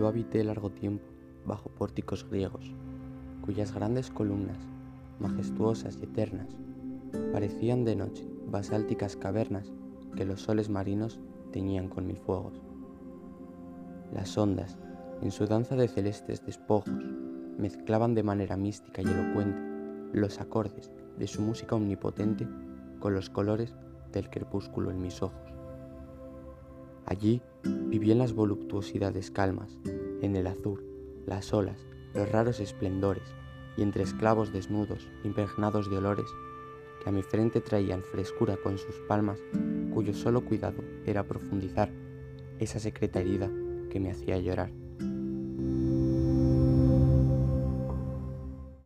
Yo habité largo tiempo bajo pórticos griegos, cuyas grandes columnas, majestuosas y eternas, parecían de noche basálticas cavernas que los soles marinos teñían con mil fuegos. Las ondas, en su danza de celestes despojos, mezclaban de manera mística y elocuente los acordes de su música omnipotente con los colores del crepúsculo en mis ojos. Allí viví en las voluptuosidades calmas, en el azul, las olas, los raros esplendores, y entre esclavos desnudos, impregnados de olores, que a mi frente traían frescura con sus palmas, cuyo solo cuidado era profundizar esa secreta herida que me hacía llorar.